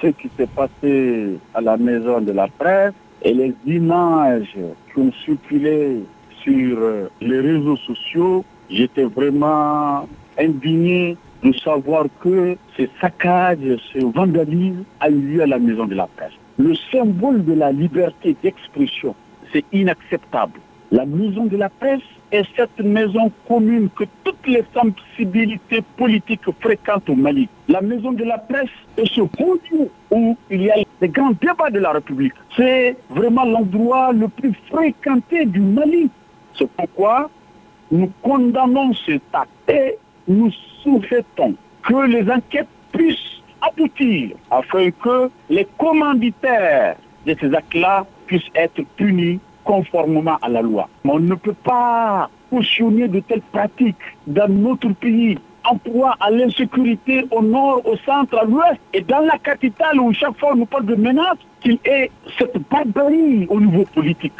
ce qui s'est passé à la maison de la presse et les images qui ont circulé sur les réseaux sociaux, j'étais vraiment indigné de savoir que ce saccage, ce vandalisme a eu lieu à la maison de la presse. Le symbole de la liberté d'expression, c'est inacceptable. La maison de la presse est cette maison commune que toutes les sensibilités politiques fréquentent au Mali. La maison de la presse est ce podium où il y a les grands débats de la République. C'est vraiment l'endroit le plus fréquenté du Mali. C'est pourquoi nous condamnons cet acte et nous souhaitons que les enquêtes puissent aboutir afin que les commanditaires de ces actes-là puissent être punis conformément à la loi. On ne peut pas cautionner de telles pratiques dans notre pays emploi à l'insécurité au nord, au centre, à l'ouest et dans la capitale où chaque fois on nous parle de menaces, qu'il y ait cette barbarie au niveau politique.